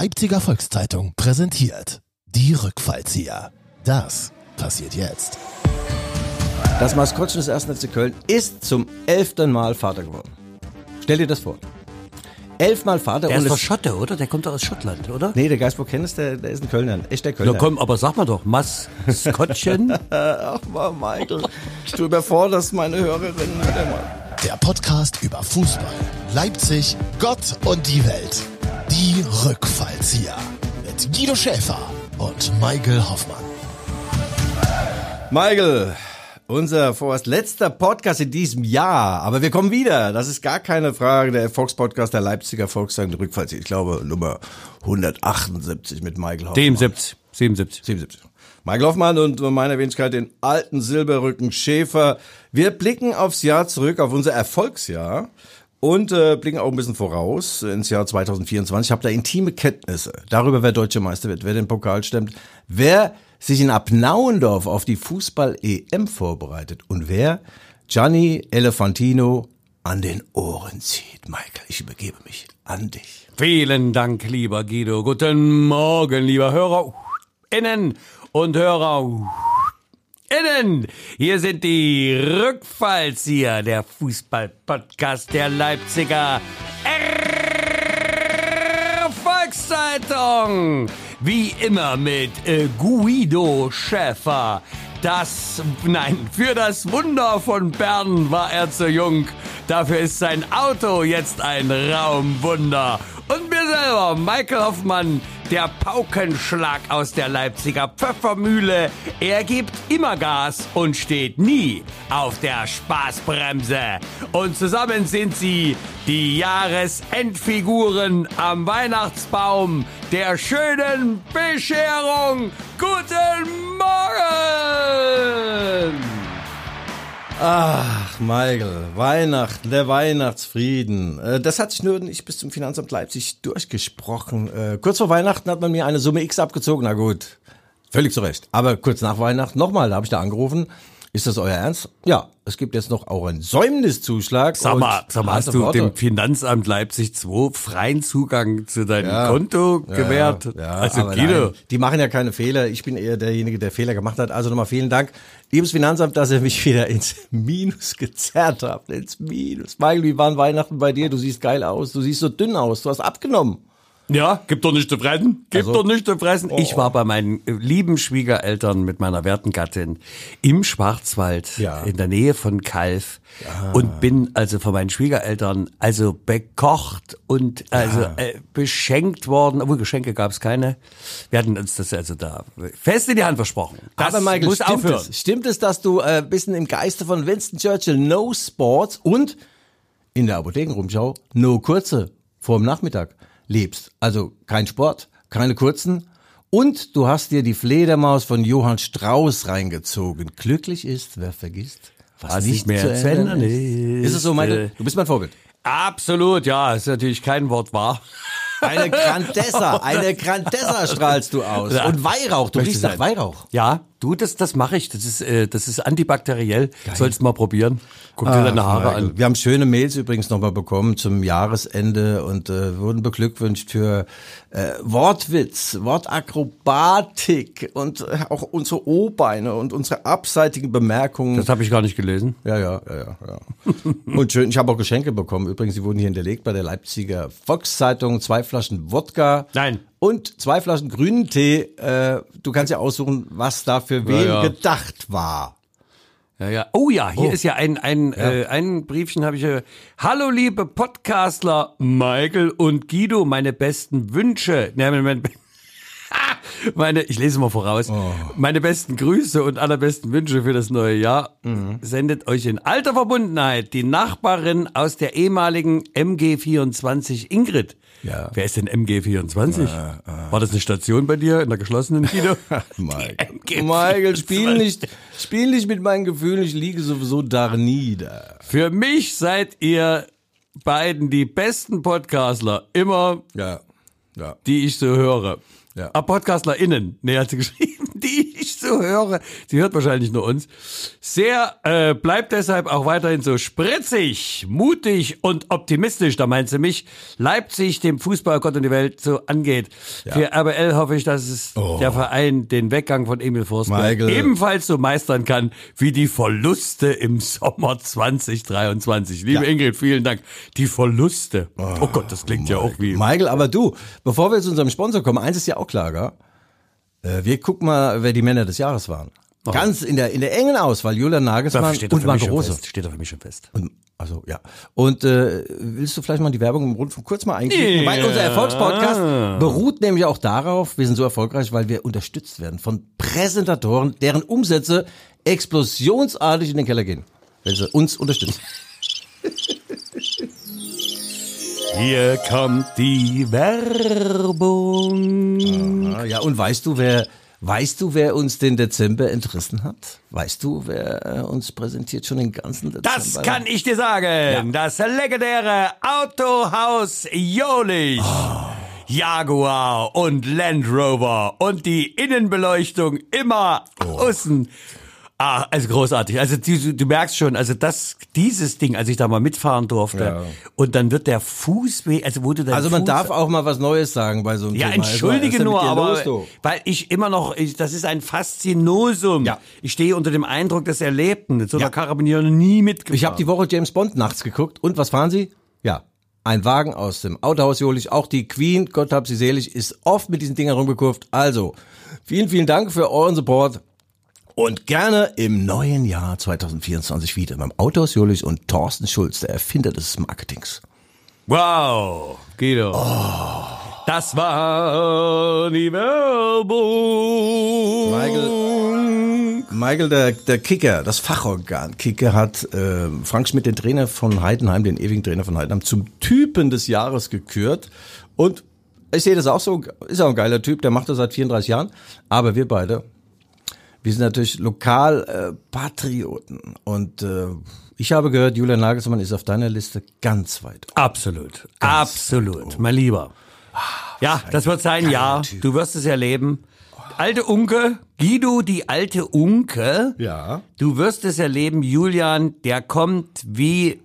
Leipziger Volkszeitung präsentiert die Rückfallzieher. Das passiert jetzt. Das Maskottchen des 1. FC Köln ist zum elften Mal Vater geworden. Stell dir das vor. Elfmal Vater Der und ist doch Schotte, oder? Der kommt doch aus Schottland, oder? Nee, der Geistburg kennst der, der ist ein Kölner, echter Na Kölner. komm, aber sag mal doch, Maskottchen. Ach mal, Michael, du überforderst meine Hörerinnen. Der Podcast über Fußball, Leipzig, Gott und die Welt. Die Rückfallzieher. Mit Guido Schäfer und Michael Hoffmann. Michael, unser vorerst letzter Podcast in diesem Jahr, aber wir kommen wieder. Das ist gar keine Frage. Der Erfolgspodcast der Leipziger Volkszeitung Rückfalls, ich glaube Nummer 178 mit Michael Hoffmann. 77. 77. 77. Michael Hoffmann und meine Wenigkeit den alten Silberrücken Schäfer. Wir blicken aufs Jahr zurück, auf unser Erfolgsjahr und äh, blicken auch ein bisschen voraus ins Jahr 2024. Ich habe da intime Kenntnisse darüber, wer deutsche Meister wird, wer den Pokal stemmt, wer sich in Abnauendorf auf die Fußball-EM vorbereitet und wer Gianni Elefantino an den Ohren zieht. Michael, ich übergebe mich an dich. Vielen Dank, lieber Guido. Guten Morgen, lieber Hörer. Innen und Hörer. Innen. Hier sind die Rückfallzieher, der Fußball-Podcast der Leipziger Volkszeitung. Wie immer mit äh, Guido Schäfer. Das, nein, für das Wunder von Bern war er zu jung. Dafür ist sein Auto jetzt ein Raumwunder. Und mir selber, Michael Hoffmann, der Paukenschlag aus der Leipziger Pfeffermühle. Er gibt immer Gas und steht nie auf der Spaßbremse. Und zusammen sind sie die Jahresendfiguren am Weihnachtsbaum der schönen Bescherung. Guten Morgen! Ach, Michael, Weihnachten, der Weihnachtsfrieden. Äh, Das hat sich nur nicht bis zum Finanzamt Leipzig durchgesprochen. Äh, Kurz vor Weihnachten hat man mir eine Summe X abgezogen. Na gut, völlig zu Recht. Aber kurz nach Weihnachten nochmal, da habe ich da angerufen. Ist das euer Ernst? Ja, es gibt jetzt noch auch einen Säumniszuschlag. Sag mal, sag mal hast du Worte. dem Finanzamt Leipzig 2 freien Zugang zu deinem Konto gewährt? Ja, ja, also Guido. die machen ja keine Fehler. Ich bin eher derjenige, der Fehler gemacht hat. Also nochmal vielen Dank, liebes Finanzamt, dass ihr mich wieder ins Minus gezerrt habt. Ins Minus. Michael, wie waren Weihnachten bei dir? Du siehst geil aus. Du siehst so dünn aus. Du hast abgenommen. Ja, gibt doch nicht zu fressen. Gibt Also- doch nicht zu fressen. Ich war bei meinen äh, lieben Schwiegereltern mit meiner werten Gattin im Schwarzwald Ja. in der Nähe von Kalf und bin also von meinen Schwiegereltern also bekocht und also äh, beschenkt worden. Obwohl Geschenke gab es keine. Wir hatten uns das also da fest in die Hand versprochen. Das Aber Michael, muss stimmt aufhören. es? Stimmt es, dass du äh, ein bisschen im Geiste von Winston Churchill No Sports und in der Apothekenrumschau No Kurze vor dem Nachmittag lebst? Also kein Sport, keine kurzen und du hast dir die Fledermaus von Johann Strauß reingezogen. Glücklich ist, wer vergisst, was, Was nicht mehr zu ändern ist. ist. Ist es so, Michael? Du bist mein Vorbild. Absolut, ja, ist natürlich kein Wort wahr. Eine Grandessa, eine Grandessa strahlst du aus. Und Weihrauch, du Möchte riechst nach. Weihrauch. Ja, du, das, das mache ich. Das ist, äh, das ist antibakteriell. Sollst mal probieren. Guck dir deine Haare Michael. an. Wir haben schöne Mails übrigens nochmal bekommen zum Jahresende und äh, wurden beglückwünscht für äh, Wortwitz, Wortakrobatik und äh, auch unsere O-Beine und unsere abseitigen Bemerkungen. Das habe ich gar nicht gelesen. ja, ja, ja, ja, ja. und schön, ich habe auch Geschenke bekommen. Übrigens, die wurden hier hinterlegt bei der Leipziger Volkszeitung. Zwei Flaschen Wodka. Nein. Und zwei Flaschen grünen Tee. Äh, du kannst ja aussuchen, was da für wen ja. gedacht war. Ja, ja. Oh ja, hier ist ja ein, ein, Äh, ein Briefchen habe ich. Äh, Hallo liebe Podcastler Michael und Guido, meine besten Wünsche. Ne, Moment. Meine, ich lese mal voraus. Meine besten Grüße und allerbesten Wünsche für das neue Jahr sendet euch in alter Verbundenheit die Nachbarin aus der ehemaligen MG24 Ingrid. Ja. Wer ist denn MG24? War das eine Station bei dir in der geschlossenen Guido? Michael, MG24. Michael, spiel nicht, spiel nicht mit meinen Gefühlen, ich liege sowieso da nieder. Für mich seid ihr beiden die besten Podcastler immer, Ja, ja. die ich so höre. Ja. Ah, PodcastlerInnen. Nee, hat sie geschrieben. die ich so höre, sie hört wahrscheinlich nur uns, sehr, äh, bleibt deshalb auch weiterhin so spritzig, mutig und optimistisch, da meint sie mich, Leipzig dem Fußball Gott und die Welt so angeht. Für RBL hoffe ich, dass es der Verein den Weggang von Emil Forsberg ebenfalls so meistern kann wie die Verluste im Sommer 2023. Liebe Ja. Ingrid, vielen Dank. Die Verluste. Oh, Gott, das klingt ja auch wie Michael, aber du, bevor wir zu unserem Sponsor kommen, eins ist ja auch gell? Äh, Wir gucken mal, wer die Männer des Jahres waren. Ganz in der, in der engen Auswahl, Julian Nagelsmann und Marco Rose. fest. Steht doch für mich schon fest. Und, also, ja. Und äh, willst du vielleicht mal die Werbung im Rundfunk kurz mal einklicken? Weil unser Erfolgspodcast beruht nämlich auch darauf, wir sind so erfolgreich, weil wir unterstützt werden von Präsentatoren, deren Umsätze explosionsartig in den Keller gehen, wenn sie uns unterstützen. Hier kommt die Werbung. Ah, ja, und weißt du, wer, weißt du, wer uns den Dezember entrissen hat? Weißt du, wer äh, uns präsentiert schon den ganzen Dezember? Das kann ich dir sagen. Das legendäre Autohaus Jolich. Jaguar und Land Rover und die Innenbeleuchtung immer außen. Ah, also großartig. Also du, du merkst schon, also das, dieses Ding, als ich da mal mitfahren durfte, Ja. und dann wird der Fußweg, also wo du dann Also man Fuß, darf auch mal was Neues sagen bei so einem ja, Thema. Also, entschuldige nur, aber los, weil ich immer noch, ich, das ist ein Faszinosum. Ja. Ich stehe unter dem Eindruck des Erlebten. Mit so einer Ja. Karabiniere nie mitgefahren. Ich habe die Woche James Bond nachts geguckt und was fahren Sie? Ja, ein Wagen aus dem Autohaus Jolich. Auch die Queen, Gott hab sie selig, ist oft mit diesen Dingern rumgekurvt. Also, vielen, vielen Dank für euren Support. Und gerne im neuen Jahr 2024 wieder beim Autohaus Jolich und Thorsten Schulz, der Erfinder des Marketings. Wow, Guido. Das war die Werbung. Michael, der, der Kicker, das Fachorgan Kicker hat äh, Frank Schmidt, den Trainer von Heidenheim, den ewigen Trainer von Heidenheim, zum Typen des Jahres gekürt. Und ich sehe das auch so, ist auch ein geiler Typ, der macht das seit 34 Jahren. Aber wir beide, wir sind natürlich lokal äh, Patrioten. Und äh, ich habe gehört, Julian Nagelsmann ist auf deiner Liste ganz weit. oben. Absolut, absolut, mein Lieber. Ja, das wird sein Jahr. Typ. Du wirst es erleben. Alte Unke, Guido, die alte Unke. Ja. Du wirst es erleben, Julian, der kommt wie,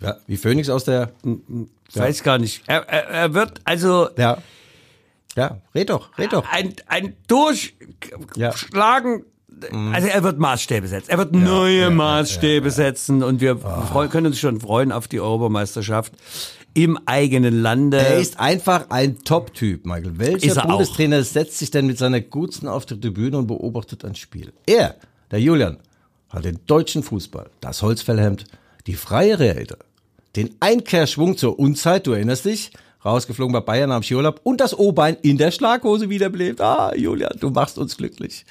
ja. Wie Phoenix aus der. weiß gar nicht. Er, er, er wird also Ja. Ja, red doch, red doch. ein, ein Durchschlagen. Also er wird Maßstäbe setzen. Er wird neue Maßstäbe setzen und wir freu- können uns schon freuen auf die Europameisterschaft im eigenen Lande. Er ist einfach ein Top-Typ, Michael. Welcher Ist er auch. Bundestrainer setzt sich denn mit seiner Gutsten auf die Tribüne und beobachtet ein Spiel? Er, der Julian, hat den deutschen Fußball, das Holzfellhemd, die freie Rede, den Einkehrschwung zur Unzeit, du erinnerst dich, rausgeflogen bei Bayern am Skiurlaub und das O-Bein in der Schlaghose wiederbelebt. Ah, Julian, du machst uns glücklich.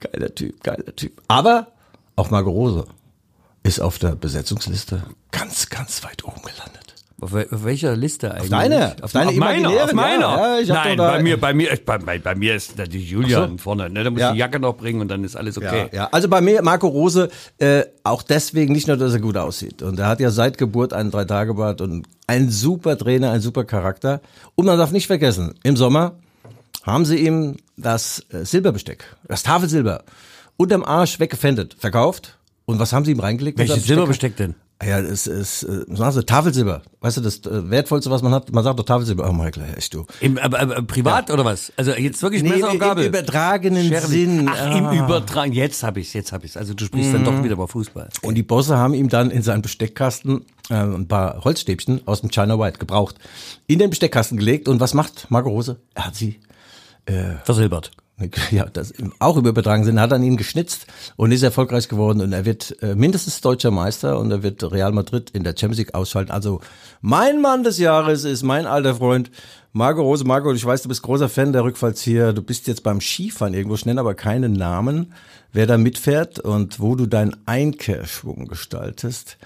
Geiler Typ, geiler Typ. Aber auch Marco Rose ist auf der Besetzungsliste ganz, ganz weit oben gelandet. Auf, auf welcher Liste eigentlich? deiner, auf deiner meiner, imaginären, auf meiner. ja, ja, Nein, bei mir, bei mir, bei, bei, bei mir ist natürlich Julian vorne. Ne? Da muss Ja. die Jacke noch bringen und dann ist alles okay. Ja, ja. Also bei mir, Marco Rose, äh, auch deswegen nicht nur, dass er gut aussieht. Und er hat ja seit Geburt einen Drei-Tage-Bart und ein super Trainer, ein super Charakter. Und man darf nicht vergessen, im Sommer haben sie ihm das äh, Silberbesteck, das Tafelsilber, unterm Arsch weggefändet, verkauft. Und was haben sie ihm reingelegt? Welches Silberbesteck denn? Ja, es ist, äh, sagen sie, Tafelsilber. Weißt du, das äh, Wertvollste, was man hat, man sagt doch Tafelsilber. Oh, Michael, echt du. Im, aber, aber, privat oder was? Also jetzt wirklich Nee, Messer und im Gabel? übertragenen Scherben. Sinn. Ach, Ah. Mhm. im Übertragen. Jetzt hab ich's, jetzt hab ich's. Also du sprichst dann doch wieder über Fußball. Und die Bosse haben ihm dann in seinen Besteckkasten äh, ein paar Holzstäbchen aus dem China White gebraucht, in den Besteckkasten gelegt. Und was macht Marco Rose? Er hat sie, Versilbert. ja, das auch im übertragenen Sinne, hat an ihn geschnitzt und ist erfolgreich geworden. Und er wird äh, mindestens deutscher Meister und er wird Real Madrid in der Champions League ausschalten. Also mein Mann des Jahres ist mein alter Freund Marco Rose. Marco, ich weiß, du bist großer Fan der Rückfallzieher. Du bist jetzt beim Skifahren irgendwo, ich nenne aber keinen Namen, wer da mitfährt und wo du deinen Einkehrschwung gestaltest.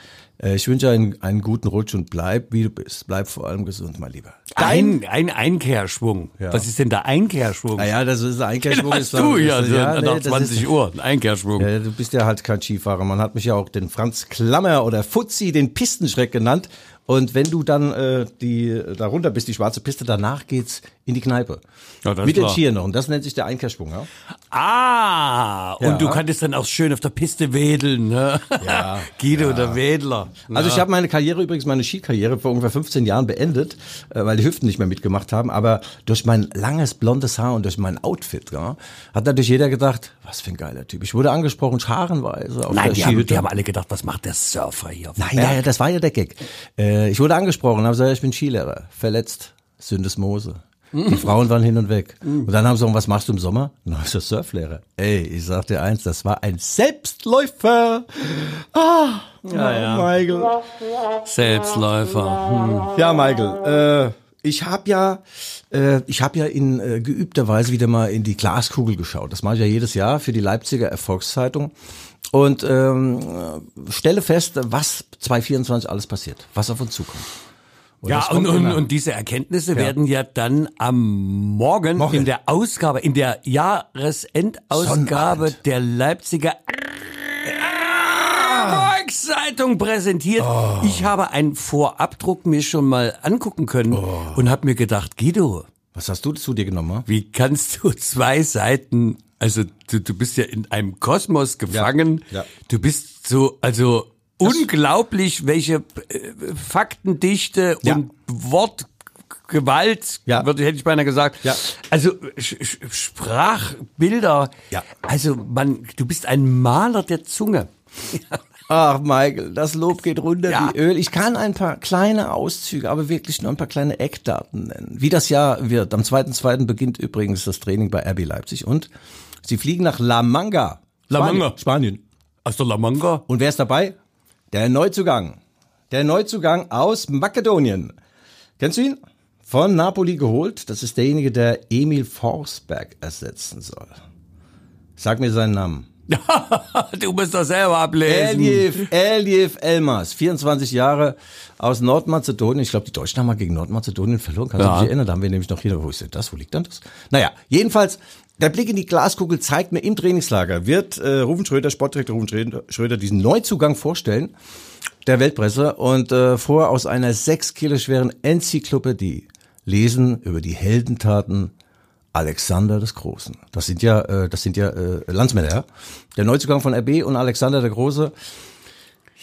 Äh, Ich wünsche einen, einen guten Rutsch und bleib, wie du bist. Bleib vor allem gesund, mein Lieber. Ein, ein Einkehrschwung. Ja. Was ist denn der Einkehrschwung? Naja, das ist ein Einkehrschwung. Was ist du ist- ja, ja, nach nee, das 20 ist- Uhr. Ein Einkehrschwung. Ja, du bist ja halt kein Skifahrer. Man hat mich ja auch den Franz Klammer oder Fuzzi, den Pistenschreck genannt. Und wenn du dann äh, die da runter bist, die schwarze Piste, danach geht's in die Kneipe. Ja, Mit den. Skiern noch. Und das nennt sich der Einkehrschwung, ja? Ah, und Ja. du kanntest dann auch schön auf der Piste wedeln, ne? Ja, Guido, der Wedler. Also ich habe meine Karriere übrigens, meine Skikarriere vor ungefähr 15 Jahren beendet, äh, weil die Hüften nicht mehr mitgemacht haben. Aber durch mein langes blondes Haar und durch mein Outfit, ja, hat natürlich jeder gedacht, was für ein geiler Typ. Ich wurde angesprochen, scharenweise auf Nein, der die haben, die haben alle gedacht, was macht der Surfer hier? Nein, Berg? ja, ja, das war ja der Gag. Äh, ich wurde angesprochen, habe gesagt, ich bin Skilehrer, verletzt, Syndesmose. Die Frauen waren hin und weg. Und dann haben sie gesagt, was machst du im Sommer? Na, ich bin Surflehrer. Ey, ich sag dir eins, das war ein Selbstläufer. Ah, Ja, ja. Michael. Selbstläufer. Hm. Ja, Michael, äh, ich habe ja, äh, ich habe ja in äh, geübter Weise wieder mal in die Glaskugel geschaut. Das mache ich ja jedes Jahr für die Leipziger Erfolgszeitung und ähm, äh, stelle fest, was 2024 alles passiert, was auf uns zukommt. Ja, und, kommt und, immer. und diese Erkenntnisse werden ja dann am Morgen, Morgen. in der Ausgabe, in der Jahresendausgabe Sonnabend. der Leipziger Volkszeitung präsentiert. Ich habe einen Vorabdruck mir schon mal angucken können und habe mir gedacht, Guido, Was hast du zu dir genommen? wie kannst du zwei Seiten, also du, du bist ja in einem Kosmos gefangen, ja. du bist so, also unglaublich, welche äh, Faktendichte Ja. und Wortgewalt, Ja. würde hätte ich beinahe gesagt. Ja. Also Sprachbilder. Ja. Also man, du bist ein Maler der Zunge. Ach, Michael, das Lob geht runter Ja. wie Öl. Ich kann ein paar kleine Auszüge, aber wirklich nur ein paar kleine Eckdaten nennen. Wie das Jahr wird. Am 2.2. beginnt übrigens das Training bei RB Leipzig und sie fliegen nach La Manga. La Spanien. Manga. Spanien. Aus der La Manga? Und wer ist dabei? Der Neuzugang. Der Neuzugang aus Makedonien. Kennst du ihn? Von Napoli geholt. Das ist derjenige, der Emil Forsberg ersetzen soll. Sag mir seinen Namen. du musst doch selber ablesen. Elif, Elif Elmas, 24 Jahre aus Nordmazedonien. Ich glaube, die Deutschen haben mal gegen Nordmazedonien verloren. Kannst du Ja. dich erinnern? Da haben wir nämlich noch hier, wo ist denn das? Wo liegt denn das? Naja, jedenfalls, der Blick in die Glaskugel zeigt mir, im Trainingslager wird äh, Rufen Schröder, Sportdirektor Rufen Schröder, diesen Neuzugang vorstellen, der Weltpresse, und äh, vor aus einer sechs Kilo schweren Enzyklopädie lesen über die Heldentaten Alexander des Großen. Das sind ja, äh, das sind ja äh, Landsmänner, ja. Der Neuzugang von RB und Alexander der Große.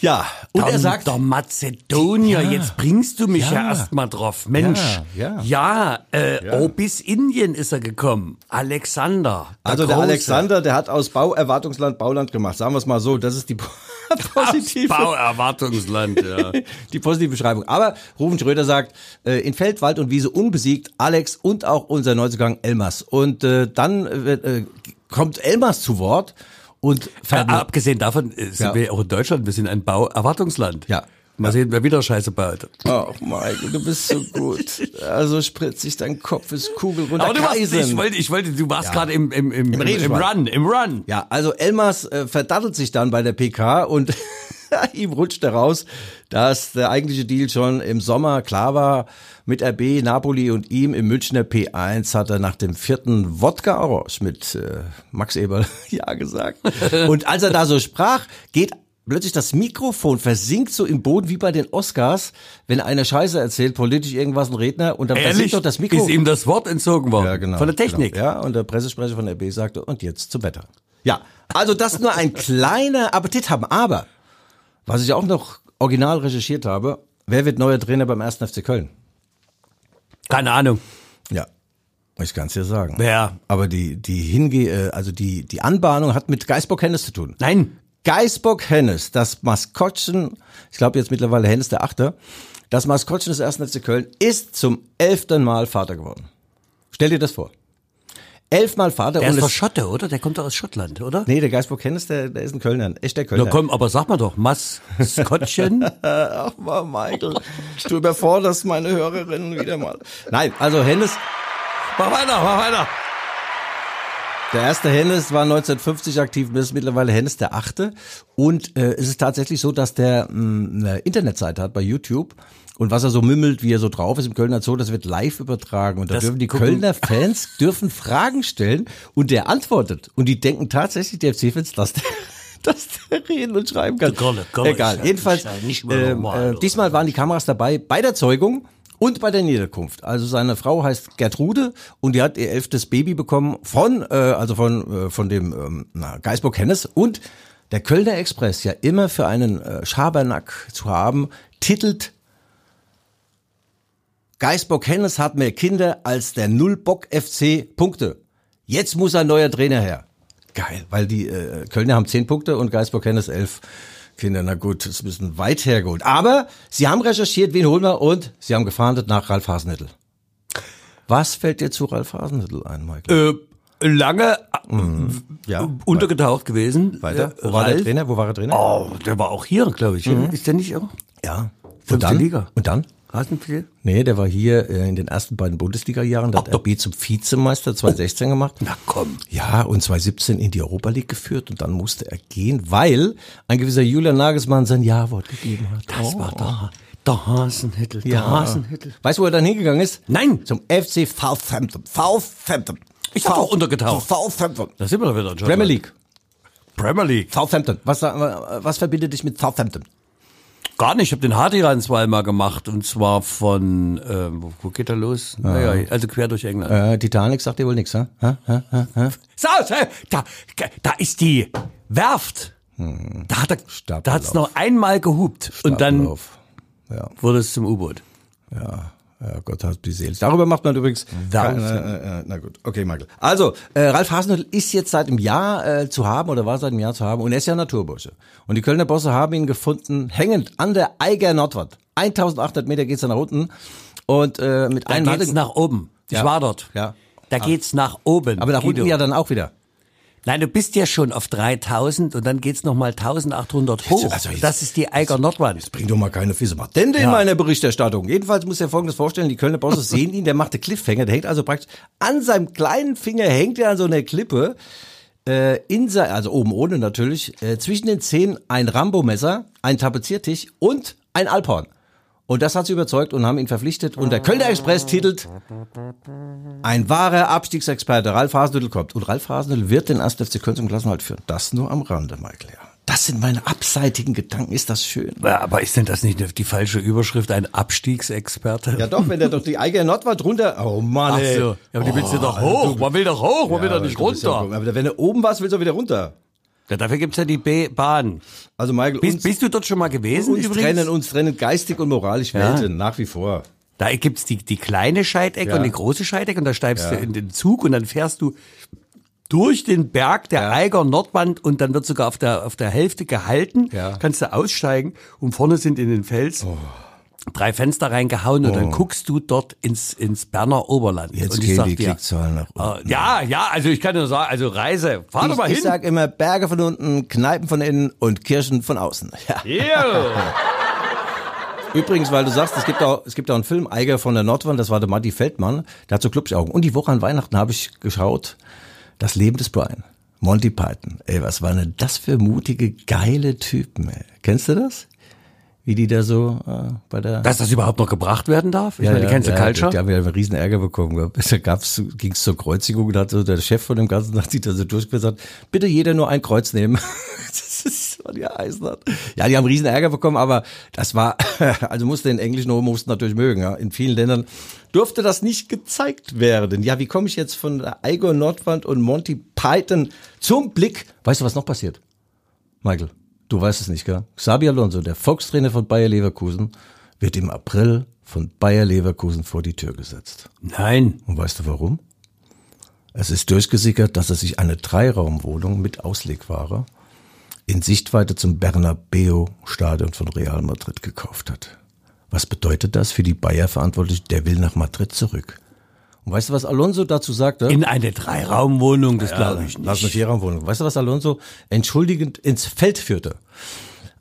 Ja, und der, er sagt, der Mazedonier, Ja. jetzt bringst du mich ja, Ja. erst mal drauf. Mensch, Ja, ja, äh, oh, bis Indien ist er gekommen. Alexander. also der Große. Alexander, der hat aus Bauerwartungsland Bauland gemacht. Sagen wir es mal so, das ist die positive, Bauerwartungsland, ja. die positive Beschreibung. Aber Rufen Schröder sagt, äh, in Feld, Wald und Wiese unbesiegt Alex und auch unser Neuzugang Elmas. Und äh, dann äh, äh, kommt Elmas zu Wort und Äh, ver- abgesehen davon äh, sind Ja. wir auch in Deutschland, wir sind ein Bauerwartungsland. Ja. Mal sehen, wer wieder Scheiße baut. Ach, Michael, du bist so gut. Also spritzig, dein Kopf ist kugelrund. Aber du warst, ich wollte, ich wollte, du warst gerade im, im, im, im, im. Run, im Run. Ja, also Elmas äh, verdattelt sich dann bei der PK und ihm rutscht heraus, dass der eigentliche Deal schon im Sommer klar war. Mit RB, Napoli und ihm im Münchner P1 hat er nach dem vierten Wodka Orange mit äh, Max Eberl ja gesagt. Und als er da so sprach, geht plötzlich das Mikrofon versinkt so im Boden wie bei den Oscars, wenn einer Scheiße erzählt, politisch irgendwas ein Redner und dann Ehrlich, versinkt doch das Mikro. ist ihm das Wort entzogen worden. Ja, genau. Von der Technik. Genau. Ja, und der Pressesprecher von RB sagte, und jetzt zum Wetter. Ja, also das nur ein kleiner Appetit haben. Aber, was ich auch noch original recherchiert habe, wer wird neuer Trainer beim 1. FC Köln? Keine Ahnung. Ja, ich kann es dir sagen. Wer? Aber die, die Hinge, äh, also die, die Anbahnung hat mit Geisbock Hennes zu tun. Nein. Geisbock Hennes, das Maskottchen, ich glaube jetzt mittlerweile Hennes der Achte, das Maskottchen des 1. FC Köln ist zum elften Mal Vater geworden. Stell dir das vor. Elfmal Vater Der und ist doch Schotte, oder? Der kommt doch aus Schottland, oder? Nee, der Geisbock Hennes, der, der ist ein Kölner, ein echter Kölner. Na komm, aber sag mal doch, Maskottchen. Ach mal, Michael, du überforderst meine Hörerinnen wieder mal. Nein, also Hennes, mach weiter, mach weiter. der erste Hennes war 1950 aktiv, das ist mittlerweile Hennes der achte. Und äh, es ist tatsächlich so, dass der mh, eine Internetseite hat bei YouTube. Und was er so mümmelt, wie er so drauf ist im Kölner Zoo, das wird live übertragen. Und da Das dürfen die Kölner Fans dürfen Fragen stellen und der antwortet. Und die denken tatsächlich, die FC-Fans, dass der, dass der reden und schreiben kann. Golle, Golle, Egal. ja- Jedenfalls, mehr ähm, normal, äh, diesmal waren die Kameras dabei bei der Zeugung und bei der Niederkunft. Also seine Frau heißt Gertrude und die hat ihr elftes Baby bekommen von, äh, also von, äh, von dem ähm, na, Geisburg Hennes und der Kölner Express ja immer für einen äh, Schabernack zu haben, titelt Geisbock Hennes hat mehr Kinder als der Nullbock FC Punkte. Jetzt muss ein neuer Trainer her. Geil, weil die äh, Kölner haben zehn Punkte und Geisbock Hennes elf Kinder. Na gut, das ist ein bisschen weit hergeholt. Aber sie haben recherchiert, wen holen wir und sie haben gefahndet nach Ralf Hasenhüttl. Was fällt dir zu Ralf Hasenhüttl ein, Michael? Äh, lange ja, äh, untergetaucht gewesen. Weiter. Äh, Wo war der Ralf. Trainer? Wo war der Trainer? Oh, der war auch hier, glaube ich. Ist der nicht auch? Ja. Fünfte Und dann? Liga. Und dann? Rasenpflege? Nee, der war hier äh, in den ersten beiden Bundesliga-Jahren. Da hat er B zum Vizemeister 2016 gemacht. Na komm. Ja, und 2017 in die Europa League geführt und dann musste er gehen, weil ein gewisser Julian Nagelsmann sein Ja-Wort gegeben hat. Das Oh. war der, der Hasenhüttel. Der Ja. Hasenhüttel. Weißt du, wo er dann hingegangen ist? Nein. Zum FC Southampton. Southampton. Ich hab doch untergetaucht. Southampton. Da sind wir doch wieder. John. Premier League. Premier League. Southampton. Was, äh, was verbindet dich mit Southampton? Gar nicht. Ich habe den Hartiran zweimal gemacht und zwar von, äh, wo, geht er los? Naja, also quer durch England. Äh, Titanic sagt dir wohl nichts, hä? Hä? Hä? Hä? So, da, da ist die Werft. Da hat er, Stapellauf. da hat's noch einmal gehupt und dann. Ja, wurde es zum U-Boot. ja. Ja, Gott hat die Seele. Darüber macht man übrigens. Wahnsinn. Äh, äh, na gut, okay, Michael. Also, äh, Ralf Hasenhüttl ist jetzt seit einem Jahr äh, zu haben oder war seit einem Jahr zu haben und er ist ja Naturbursche. Und die Kölner Bosse haben ihn gefunden, hängend an der Eiger Nordwand. 1800 Meter geht's da nach unten und äh, mit Da einem geht's nach oben. Ich Ja. war dort. Ja. Da geht's nach oben. aber nach Guido. unten ja dann auch wieder. Nein, du bist ja schon auf 3000 und dann geht's noch mal 1800 hoch. also jetzt- das ist die Eiger Nordwand. Bring doch mal keine Füße Matente in meiner Berichterstattung. Jedenfalls muss er folgendes vorstellen, die Kölner Bosse sehen ihn, der macht den Cliffhanger, der hängt also praktisch an seinem kleinen Finger, hängt er an so einer Klippe, äh, in sein, also oben ohne natürlich, äh, zwischen den Zähnen ein Rambo-Messer, ein Tapeziertisch und ein Alphorn. Und das hat sie überzeugt und haben ihn verpflichtet. Und der Kölner Express titelt ein wahrer Abstiegsexperte, Ralf Hasenhüttl kommt. Und Ralf Hasenhüttl wird den 1. FC Köln zum Klassenhalt führen. Das nur am Rande, Michael. Ja. Das sind meine abseitigen Gedanken. Ist das schön? Ja, aber ist denn das nicht die falsche Überschrift? Ein Abstiegsexperte? Ja doch, wenn der doch die eigene Nordwand runter... Oh Mann, Ach ey. so. Ja, aber die willst du doch hoch. Man will doch hoch, man will doch nicht du bist ja- runter. aber wenn du oben warst, willst du wieder runter. Ja, dafür gibt's ja die B-Bahn. Also Michael, Bist, uns, bist du dort schon mal gewesen uns übrigens? trennen, uns trennen geistig und moralisch Welten, nach wie vor. Da gibt's die, die kleine Scheidecke Ja. und die große Scheidecke und da steigst du in den Zug und dann fährst du durch den Berg der Eiger Nordwand und dann wird sogar auf der, auf der Hälfte gehalten. Ja. Oh. Kannst du aussteigen und vorne sind in den Fels drei Fenster reingehauen und dann guckst du dort ins, ins Berner Oberland. Jetzt und ich gehen die dir, Klickzahlen nach unten. äh, ja, ja, also ich kann nur sagen, also Reise, fahr doch mal Ich, ich hin. sag immer Berge von unten, Kneipen von innen und Kirschen von außen. Ja. Ja. Übrigens, weil du sagst, es gibt auch, es gibt auch einen Film, Eiger von der Nordwand, das war der Matti Feldmann, der hat so Klubschaugen. Und die Woche an Weihnachten habe ich geschaut, das Leben des Brian. Monty Python. Ey, was waren denn das für mutige, geile Typen, ey. Kennst du das? Wie die da so äh, bei der... Dass das überhaupt noch gebracht werden darf? Ich meine, die kennst du Culture? Die haben ja einen riesen Ärger bekommen. Da gab's, ging's zur Kreuzigung und hat so der Chef von dem ganzen hat sich da so durchgesagt, bitte jeder nur ein Kreuz nehmen. das ist so die Eisenart. Ja, die haben riesen Ärger bekommen, aber das war, also musste den englischen Homos natürlich mögen. Ja. In vielen Ländern durfte das nicht gezeigt werden. Ja, wie komme ich jetzt von Igor Nordwand und Monty Python zum Blick? Weißt du, was noch passiert? Michael, du weißt es nicht, gell? Xabi Alonso, der Volkstrainer von Bayer Leverkusen, wird im April von Bayer Leverkusen vor die Tür gesetzt. Nein. Und weißt du warum? Es ist durchgesickert, dass er sich eine Dreiraumwohnung mit Auslegware in Sichtweite zum Bernabeu-Stadion von Real Madrid gekauft hat. Was bedeutet das für die Bayer-Verantwortlichen? Der will nach Madrid zurück. Und weißt du, was Alonso dazu sagte? In eine Dreiraumwohnung, das glaube ich Lass eine nicht. Vierraumwohnung. Weißt du, was Alonso entschuldigend ins Feld führte?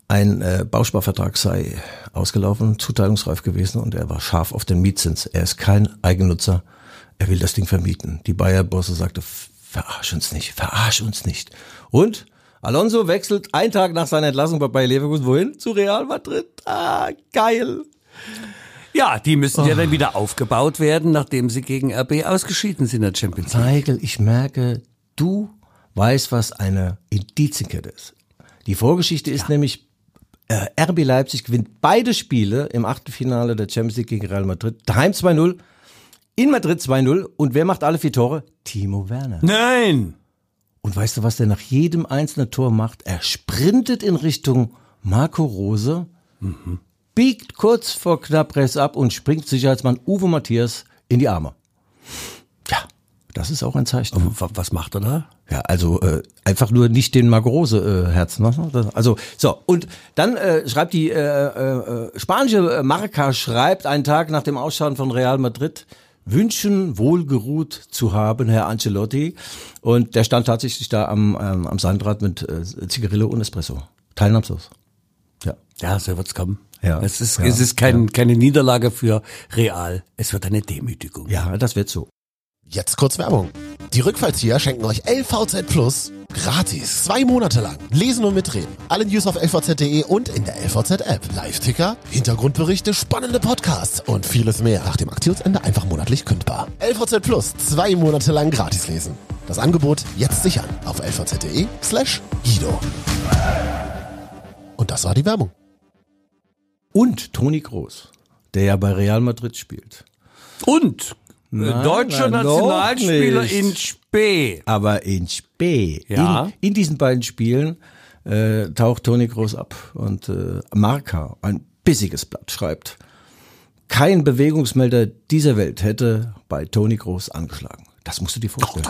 Ein äh, Bausparvertrag sei ausgelaufen, zuteilungsreif gewesen und er war scharf auf den Mietzins. Er ist kein Eigennutzer. Er will das Ding vermieten. Die Bayer-Bosse sagte, verarsch uns nicht, verarsch uns nicht. Und Alonso wechselt einen Tag nach seiner Entlassung bei Bayer Leverkusen wohin? Zu Real Madrid. Ah, geil. Ja, die müssen ja dann wieder aufgebaut werden, nachdem sie gegen RB ausgeschieden sind in der Champions League. Michael, ich merke, du weißt, was eine Indizienkette ist. Die Vorgeschichte ist nämlich Äh, RB Leipzig gewinnt beide Spiele im Achtelfinale der Champions League gegen Real Madrid. Daheim 2-0, in Madrid 2-0. Und wer macht alle vier Tore? Timo Werner. Nein! Und weißt du, was der nach jedem einzelnen Tor macht? Er sprintet in Richtung Marco Rose, biegt kurz vor knapp rechts ab und springt Sicherheitsmann Uwe Matthias in die Arme. Ja, das ist auch ein Zeichen. Wa- Was macht er da? Ja, also äh, einfach nur nicht den Marco Rose äh, Herzen. Ne? Also so und dann äh, schreibt die äh, äh, äh, spanische Marca schreibt einen Tag nach dem Ausscheiden von Real Madrid wünschen wohlgeruht zu haben Herr Ancelotti und der stand tatsächlich da am ähm, am Sandrad mit äh, Zigarillo und Espresso teilnahmslos. Ja. Ja, so wird's kommen. Ja. Es ist, Ja. es ist kein, keine Niederlage für Real. Es wird eine Demütigung. Ja, das wird so. Jetzt kurz Werbung. Die Rückfallzieher schenken euch LVZ Plus gratis. Zwei Monate lang. Lesen und mitreden. Alle News auf lvz.de und in der LVZ-App. Live-Ticker, Hintergrundberichte, spannende Podcasts und vieles mehr. Nach dem Aktionsende einfach monatlich kündbar. LVZ Plus. Zwei Monate lang gratis lesen. Das Angebot jetzt sichern auf lvz.de slash Guido. Und das war die Werbung. Und Toni Groß, der ja bei Real Madrid spielt. Und äh, Nein, deutscher Nationalspieler in Spee. Aber in Spee, Ja. in, in diesen beiden Spielen äh, taucht Toni Groß ab und äh, Marca, ein bissiges Blatt, schreibt, kein Bewegungsmelder dieser Welt hätte bei Toni Groß angeschlagen. Das musst du dir vorstellen.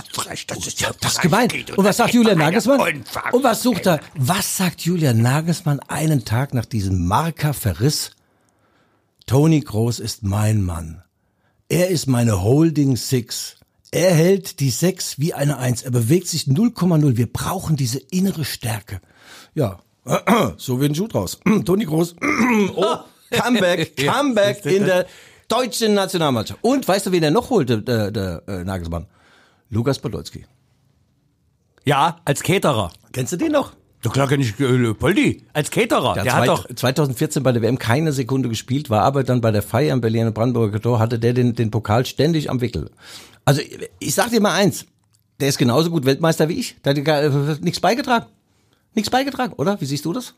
Das ist Ja, das ist gemeint. Und was sagt Julian Nagelsmann? Und was sucht er? Was sagt Julian Nagelsmann einen Tag nach diesem Marker-Verriss? Toni Groß ist mein Mann. Er ist meine Holding Six. Er hält die Sechs wie eine Eins. Er bewegt sich 0,0. Wir brauchen diese innere Stärke. Ja, so wird ein Schuh draus. Toni Groß. oh, Comeback, Comeback in der deutschen Nationalmannschaft. Und weißt du, wen er noch holte, der, der äh, Nagelsmann? Lukas Podolski. Ja, als Caterer. Kennst du den noch? Doch klar kenn ich äh, Poldi. Als Caterer. Der, hat doch 2014 bei der WM keine Sekunde gespielt, war aber dann bei der Feier in Berlin und Brandenburger Tor, hatte der den, den Pokal ständig am Wickel. Also ich sag dir mal eins, der ist genauso gut Weltmeister wie ich. Der hat äh, nichts beigetragen. Nichts beigetragen, oder? Wie siehst du das?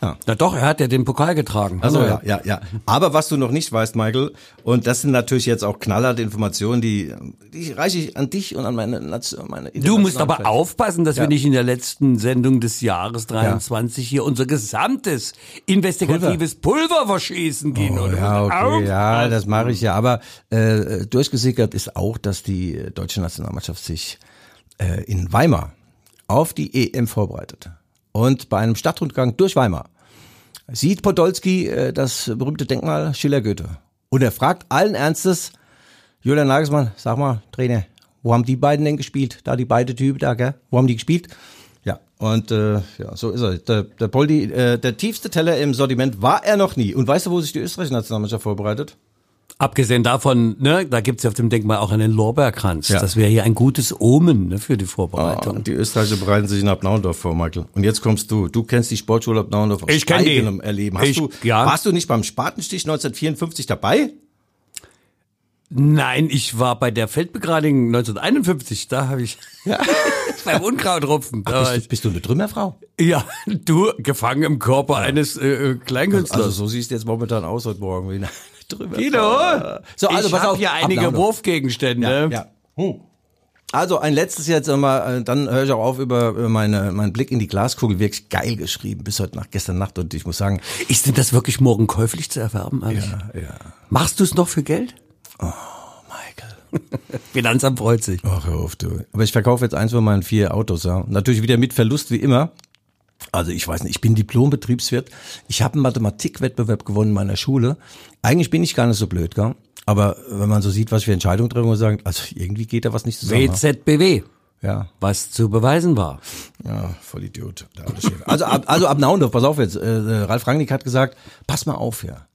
Na doch, er hat ja den Pokal getragen. Also ja, ja, ja. Aber was du noch nicht weißt, Michael, und das sind natürlich jetzt auch knallharte Informationen, die, die reiche ich an dich und an meine, Nation- meine Du musst aber aufpassen, dass Ja. wir nicht in der letzten Sendung des Jahres 23 hier unser gesamtes investigatives Pulver, verschießen gehen. Oh, oder? ja, okay, ja, das mache ich ja. Aber äh, durchgesickert ist auch, dass die deutsche Nationalmannschaft sich äh, in Weimar auf die EM vorbereitet. Und bei einem Stadtrundgang durch Weimar sieht Podolski äh, das berühmte Denkmal Schiller-Goethe. Und er fragt allen Ernstes, Julian Nagelsmann, sag mal, Trainer, wo haben die beiden denn gespielt? Da die beiden Typen da, gell? Wo haben die gespielt? Ja, und äh, ja, so ist er. Der, der Poldi, äh, der tiefste Teller im Sortiment war er noch nie. Und weißt du, wo sich die österreichische Nationalmannschaft vorbereitet? Abgesehen davon, ne, da gibt's ja auf dem Denkmal auch einen Lorbeerkranz. Ja. Das wäre hier ein gutes Omen ne, für die Vorbereitung. Und die Österreicher bereiten sich in Abnauendorf vor, Michael. Und jetzt kommst du. Du kennst die Sportschule Abnauendorf aus Ich kenn die. eigenem Erleben. Hast Ich- du, ja. Warst du nicht beim Spatenstich 1954 dabei? Nein, ich war bei der Feldbegradigung 1951. Da habe ich beim Unkrautrupfen. War Bist, du- bist du eine Trümmerfrau? ja, du gefangen im Körper eines äh, äh, Kleinkünstlers. Also so siehst du jetzt momentan aus heute Morgen Trümmerfrau. Guido, So, also ich habe hier einige Abnauendorf. Wurfgegenstände. Ja. Hm. Also ein letztes jetzt nochmal, dann höre ich auch auf über, meine, meinen Blick in die Glaskugel. Wirklich geil geschrieben bis heute Nacht, gestern Nacht. Und ich muss sagen, Ist denn das wirklich morgen käuflich zu erwerben? Alles? ja, Machst du es noch für Geld? Michael. Finanzamt freut sich. Ach, hör auf, du. Aber ich verkaufe jetzt eins von meinen vier Autos, ja. Natürlich wieder mit Verlust wie immer. Also ich weiß nicht, ich bin Diplom-Betriebswirt. Ich habe einen Mathematikwettbewerb gewonnen in meiner Schule. Eigentlich bin ich gar nicht so blöd, gell? Aber wenn man so sieht, was für Entscheidungen treffen, man sagen, also irgendwie geht da was nicht zusammen. ne? WZBW, Ja, was zu beweisen war. ja, voll Idiot. Chef. Also ab, also ab Naundorf, pass auf jetzt. Äh, äh, Ralf Rangnick hat gesagt, pass mal auf, ja.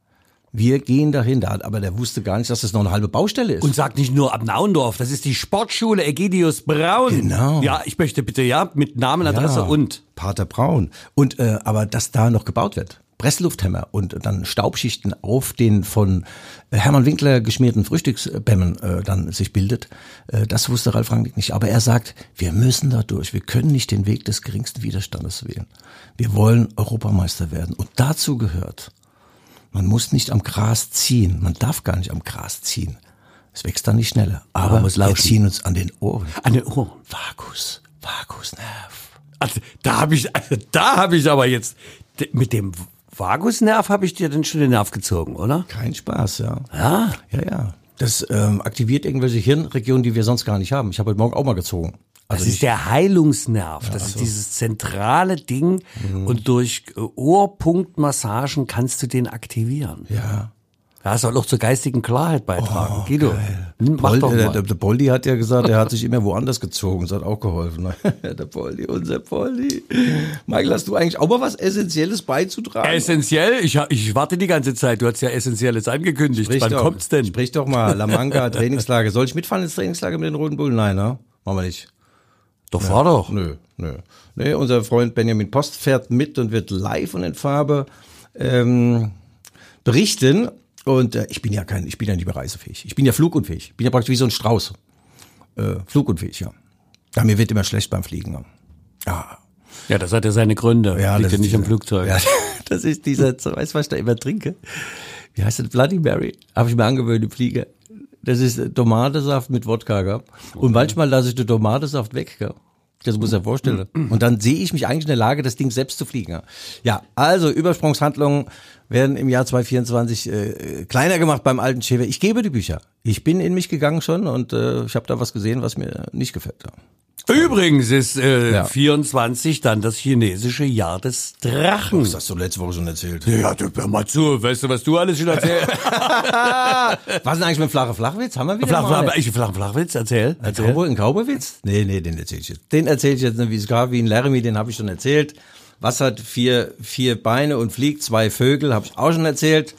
Wir gehen dahin, da, aber der wusste gar nicht, dass das noch eine halbe Baustelle ist. Und sagt nicht nur Abnauendorf, das ist die Sportschule Egidius Braun. Genau. Ja, ich möchte bitte, ja, mit Namen, Adresse Ja, und. Pater Braun. Und äh, aber dass da noch gebaut wird. Presslufthämmer und dann Staubschichten auf den von Hermann Winkler geschmierten Frühstücksbämmen äh, dann sich bildet. Äh, das wusste Ralf Rangnick nicht. Aber er sagt, wir müssen da durch. Wir können nicht den Weg des geringsten Widerstandes wählen. Wir wollen Europameister werden. Und dazu gehört, man muss nicht am Gras ziehen. Man darf gar nicht am Gras ziehen. Es wächst dann nicht schneller. Aber muss wir ziehen uns an den Ohren. An den Ohren. Vagus, Vagusnerv. Also, da habe ich, also, da habe ich aber jetzt mit dem Vagusnerv habe ich dir dann schon den Nerv gezogen, oder? Kein Spaß, ja. Ja. Ja, ja. Das ähm, aktiviert irgendwelche Hirnregionen, die wir sonst gar nicht haben. Ich habe heute Morgen auch mal gezogen. Das Also ist der Heilungsnerv. Das ist dieses zentrale Ding. Und durch Ohrpunktmassagen kannst du den aktivieren. ja. Ja, soll auch zur geistigen Klarheit beitragen. Guido, nimm- mach Bol, doch der, mal. der, der Boldi hat ja gesagt, er hat sich immer woanders gezogen. Das hat auch geholfen. ne? der Boldi, unser Boldi. Michael, hast du eigentlich auch mal was Essentielles beizutragen? Essentiell, ich, ich warte die ganze Zeit. Du hast ja Essentielles angekündigt. Sprich Wann doch, kommt's denn? Sprich doch mal. La Manga, Trainingslager. Soll ich mitfahren ins Trainingslager mit den Roten Bullen? Nein, ne? Machen wir nicht. Doch, fahr doch. Nö, nö. Nee, unser Freund Benjamin Post fährt mit und wird live und in Farbe ähm, berichten. Und äh, ich bin ja kein, ich bin ja nicht mehr reisefähig. Ich bin ja flugunfähig. Ich bin ja praktisch wie so ein Strauß. Äh, flugunfähig, ja. ja. Mir wird immer schlecht beim Fliegen. Ja. Ja, das hat ja seine Gründe. ja Liegt ja nicht am dieser- Flugzeug. Ja, das ist dieser, weißt du, was ich da immer trinke? Wie heißt das? Bloody Mary. Habe ich mir angewöhnt im Flieger. Das ist Tomatensaft mit Wodka, gell? Und manchmal lasse ich den Tomatensaft weg, gell? Das muss ich mir vorstellen. Und dann sehe ich mich eigentlich in der Lage, das Ding selbst zu fliegen. Ja, also Übersprungshandlungen werden im Jahr 2024 äh, kleiner gemacht beim alten Schäfer. Ich gebe die Bücher. Ich bin in mich gegangen schon und äh, ich habe da was gesehen, was mir nicht gefällt. Übrigens ist äh, Ja. 24 dann das chinesische Jahr des Drachen. Das hast du letzte Woche schon erzählt. Ja, du, hör mal zu, weißt du, was du alles schon erzählst? Was denn eigentlich mit flache Flachwitz? Haben wir wieder Flach, mal? ich flach, Flachwitz, erzähl. Ein erzähl. Ein Cowboywitz? Nee, nee, den erzähle ich jetzt. Den erzähle ich jetzt nicht, wie es gab, wie ein Laramie, den habe ich schon erzählt. Was hat vier, vier Beine und fliegt? Zwei Vögel, habe ich auch schon erzählt.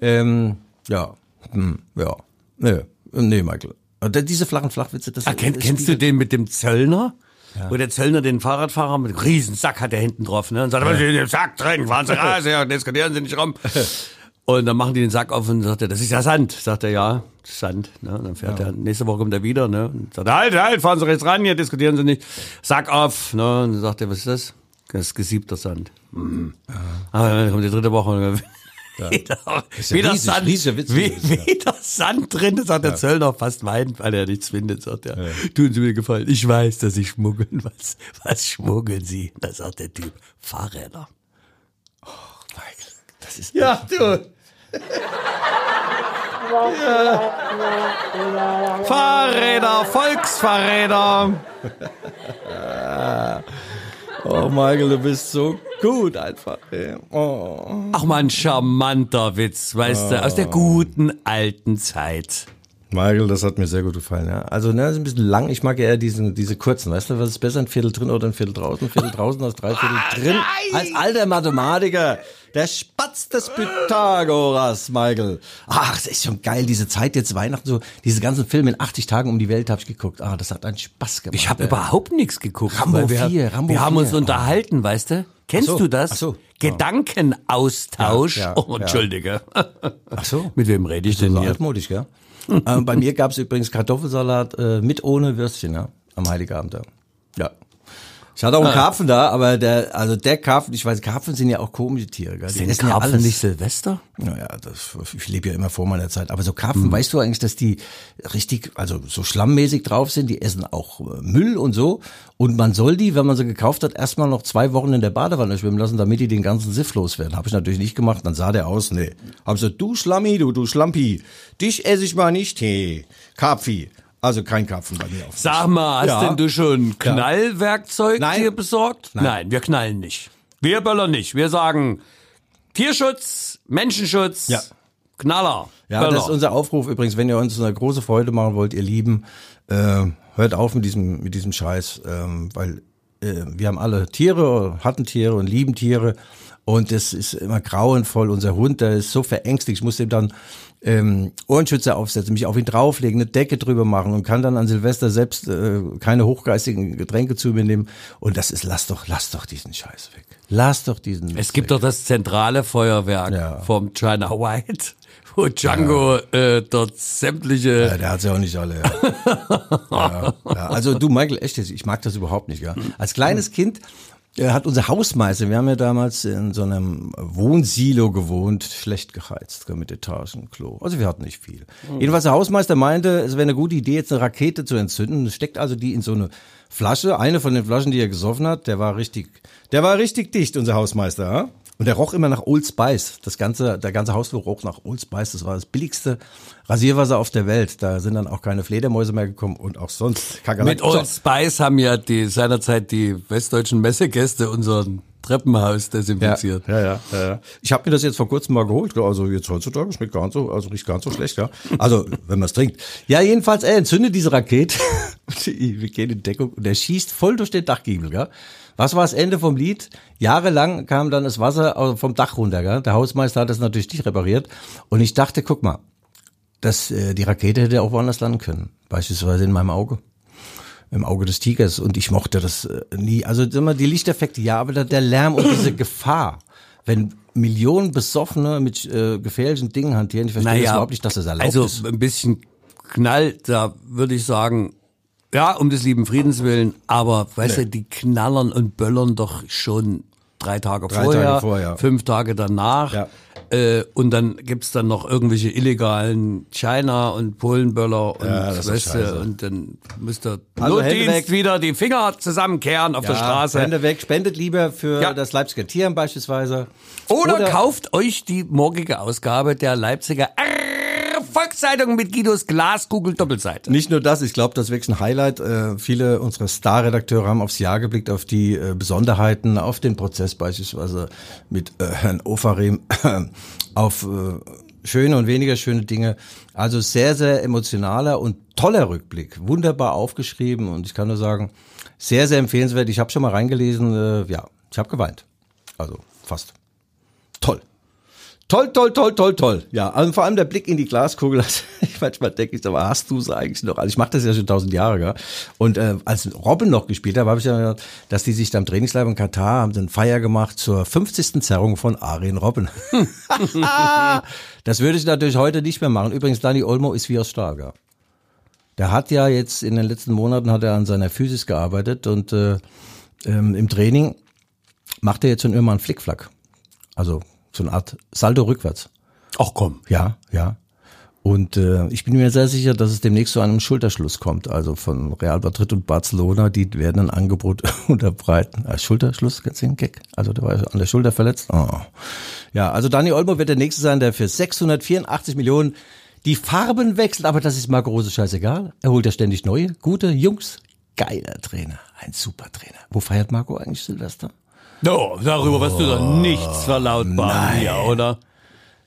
Ähm, ja, hm, ja, nee, nee, Michael. Und Diese flachen Flachwitze, das Ah, kenn, kennst du den mit dem Zöllner? Wo der Zöllner den Fahrradfahrer mit einem riesen Sack hat er hinten drauf, ne? Und sagt, was ist in dem Sack drin? Fahren Sie raus, ja, diskutieren Sie nicht rum. Und dann machen die den Sack auf und sagt er, das ist ja Sand. Sagt er, ja, Sand. Ne? Und dann fährt er, nächste Woche kommt er wieder, ne? Und sagt, halt, halt, fahren Sie rechts ran, hier diskutieren Sie nicht. Sack auf, ne? Und dann sagt er, was ist das? Das ist gesiebter Sand. Mhm. Aber dann kommt die dritte Woche und dann wieder, ja wieder riesig, Sand, riesiger Witz wie, ja. wieder Sand drin, da sagt der Zöllner fast weint, weil er nichts findet, sagt er. Tun Sie mir gefallen, ich weiß, dass Sie schmuggeln. Was, was schmuggeln Sie? Da sagt der Typ, Fahrräder. Das ist Ja, du. Fahrräder, Volksfahrräder. Oh, Michael, du bist so gut einfach. ey. Oh. Ach mal ein charmanter Witz, weißt du, aus der guten alten Zeit. Michael, das hat mir sehr gut gefallen, ja. Also, ne, ist ein bisschen lang. Ich mag eher diesen, diese kurzen. Weißt du, was ist besser, ein Viertel drin oder ein Viertel draußen? Ein Viertel draußen als drei Viertel drin. Als alter Mathematiker. Der Spatz des Pythagoras, Michael. Ach, es ist schon geil, diese Zeit jetzt Weihnachten so. Diese ganzen Filme in 80 Tagen um die Welt habe ich geguckt. Ah, das hat einen Spaß gemacht. Ich habe überhaupt nichts geguckt. Rambo wir, 4, Rambo wir haben 4. uns unterhalten, weißt du? Kennst so, du das? ach so. Gedankenaustausch. Ja, ja, oh, ja. Entschuldige. Ach so. Mit wem rede ich denn So hier? altmodisch, gell? ähm, bei mir gab's übrigens Kartoffelsalat äh, mit ohne Würstchen, ja, am Heiligabend. Ja. ja. Ich hatte auch einen Karpfen da, aber der, also der Karpfen, ich weiß, Karpfen sind ja auch komische Tiere, gell? Die Sind essen ja Karpfen alles. nicht Silvester? Naja, das, ich lebe ja immer vor meiner Zeit. Aber so Karpfen, weißt du eigentlich, dass die richtig, also so schlammmäßig drauf sind? Die essen auch äh, Müll und so. Und man soll die, wenn man sie gekauft hat, erstmal noch zwei Wochen in der Badewanne schwimmen lassen, damit die den ganzen Siff loswerden. Habe ich natürlich nicht gemacht. Dann sah der aus, nee. Hab gesagt, du Schlammi, du, du Schlampi, dich esse ich mal nicht, hey. Karpfi. Also kein Karpfen bei mir auf. Sag mal, hast Ja. denn du schon Knallwerkzeug Nein. dir besorgt? Nein. wir knallen nicht. Wir böllern nicht. Wir sagen Tierschutz, Menschenschutz, Ja. Knaller. Ja, Böller. das ist unser Aufruf übrigens, wenn ihr uns eine große Freude machen wollt, ihr Lieben, äh, hört auf mit diesem, mit diesem Scheiß, ähm, weil äh, wir haben alle Tiere, hatten Tiere und lieben Tiere Und das ist immer grauenvoll. Unser Hund, der ist so verängstigt. Ich musste ihm dann ähm, Ohrenschützer aufsetzen, mich auf ihn drauflegen, eine Decke drüber machen und kann dann an Silvester selbst äh, keine hochgeistigen Getränke zu mir nehmen. Und das ist, lass doch, lass doch diesen Scheiß weg. Lass doch diesen. Es gibt doch das zentrale Feuerwerk Ja. vom China White, wo Django äh, dort sämtliche. Ja, der hat ja auch nicht alle. Ja. ja, ja. Also du, Michael, echt, jetzt, ich mag das überhaupt nicht. Ja. Als kleines Kind äh, hat unser Hausmeister, wir haben ja damals in so einem Wohnsilo gewohnt, schlecht geheizt, mit Etagenklo. Also wir hatten nicht viel. Jedenfalls der Hausmeister meinte, es wäre eine gute Idee, jetzt eine Rakete zu entzünden. Steckt also die in so eine Flasche, eine von den Flaschen, die er gesoffen hat, der war richtig, der war richtig dicht, unser Hausmeister. Ja? Und der roch immer nach Old Spice. Das ganze, der ganze Hausflur roch nach Old Spice. Das war das billigste Rasierwasser auf der Welt. Da sind dann auch keine Fledermäuse mehr gekommen und auch sonst Mit Old Spice haben ja die seinerzeit die westdeutschen Messegäste unseren Treppenhaus desinfiziert. Ja, ja, ja, ja. Ich habe mir das jetzt vor kurzem mal geholt. Also jetzt heutzutage schmeckt gar nicht so, also riecht gar nicht so schlecht, ja. Also wenn man es trinkt. Ja, jedenfalls, er entzündet diese Rakete. Wir gehen in Deckung und er schießt voll durch den Dachgiebel, gell? Was war das Ende vom Lied? Jahrelang kam dann das Wasser vom Dach runter, gell? Der Hausmeister hat das natürlich nicht repariert. Und ich dachte, guck mal, dass äh, die Rakete hätte auch woanders landen können. Beispielsweise in meinem Auge im Auge des Tigers und ich mochte das äh, nie. Also immer die Lichteffekte, ja, aber der, Lärm und diese Gefahr, wenn Millionen Besoffene mit äh, gefährlichen Dingen hantieren, ich verstehe das überhaupt nicht, dass das erlaubt also ist. ein bisschen Knall, da würde ich sagen, ja, um des lieben Friedens willen, aber weißt du, die knallern und böllern doch schon drei Tage Drei vorher, Tage vorher. fünf Tage danach. Ja. Äh, und dann gibt's dann noch irgendwelche illegalen China- und Polenböller und Ja, du, und dann müsste der Also Notdienst weg. wieder die Finger zusammenkehren auf der Straße. Hände weg, spendet lieber für Ja. das Leipziger Tieren beispielsweise. Oder, kauft euch die morgige Ausgabe der Leipziger Arr, Volkszeitung mit Guidos Glaskugel Doppelseite. Nicht nur das, ich glaube, das wirklich ein Highlight. Äh, viele unserer Star-Redakteure haben aufs Jahr geblickt, auf die äh, Besonderheiten, auf den Prozess beispielsweise mit äh, Herrn Ofarim, auf äh, schöne und weniger schöne Dinge. Also sehr, sehr emotionaler und toller Rückblick. Wunderbar aufgeschrieben und ich kann nur sagen, sehr, sehr empfehlenswert. Ich habe schon mal reingelesen, äh, ja, ich habe geweint. Also fast. Toll. Toll, toll, toll, toll, toll. Ja, also vor allem der Blick in die Glaskugel. Also, ich manchmal denke ich, aber hast du es eigentlich noch? Also ich mache das ja schon tausend Jahre, gell? Und äh, als Robin noch gespielt hat, habe ich ja gehört, dass die sich da im Trainingslager in Katar haben sie eine Feier gemacht zur 50. Zerrung von Arjen Robben. das würde ich natürlich heute nicht mehr machen. Übrigens, Dani Olmo ist wie aus Stahl, gell? Der hat ja jetzt in den letzten Monaten hat er an seiner Physis gearbeitet und äh, ähm, im Training macht er jetzt schon immer einen Flickflack. Also so eine Art Salto rückwärts. Ach komm. Ja, ja. Und äh, ich bin mir sehr sicher, dass es demnächst zu einem Schulterschluss kommt. Also von Real Madrid und Barcelona, die werden ein Angebot unterbreiten. Äh, Schulterschluss, kennst du den Gag? Also der war an der Schulter verletzt. Oh. Ja, also Dani Olmo wird der Nächste sein, der für 684 Millionen die Farben wechselt. Aber das ist Marco Rose scheißegal. Er holt ja ständig neue, gute Jungs. Geiler Trainer, ein super Trainer. Wo feiert Marco eigentlich Silvester? No, darüber wirst du doch nichts verlautbaren hier, oder?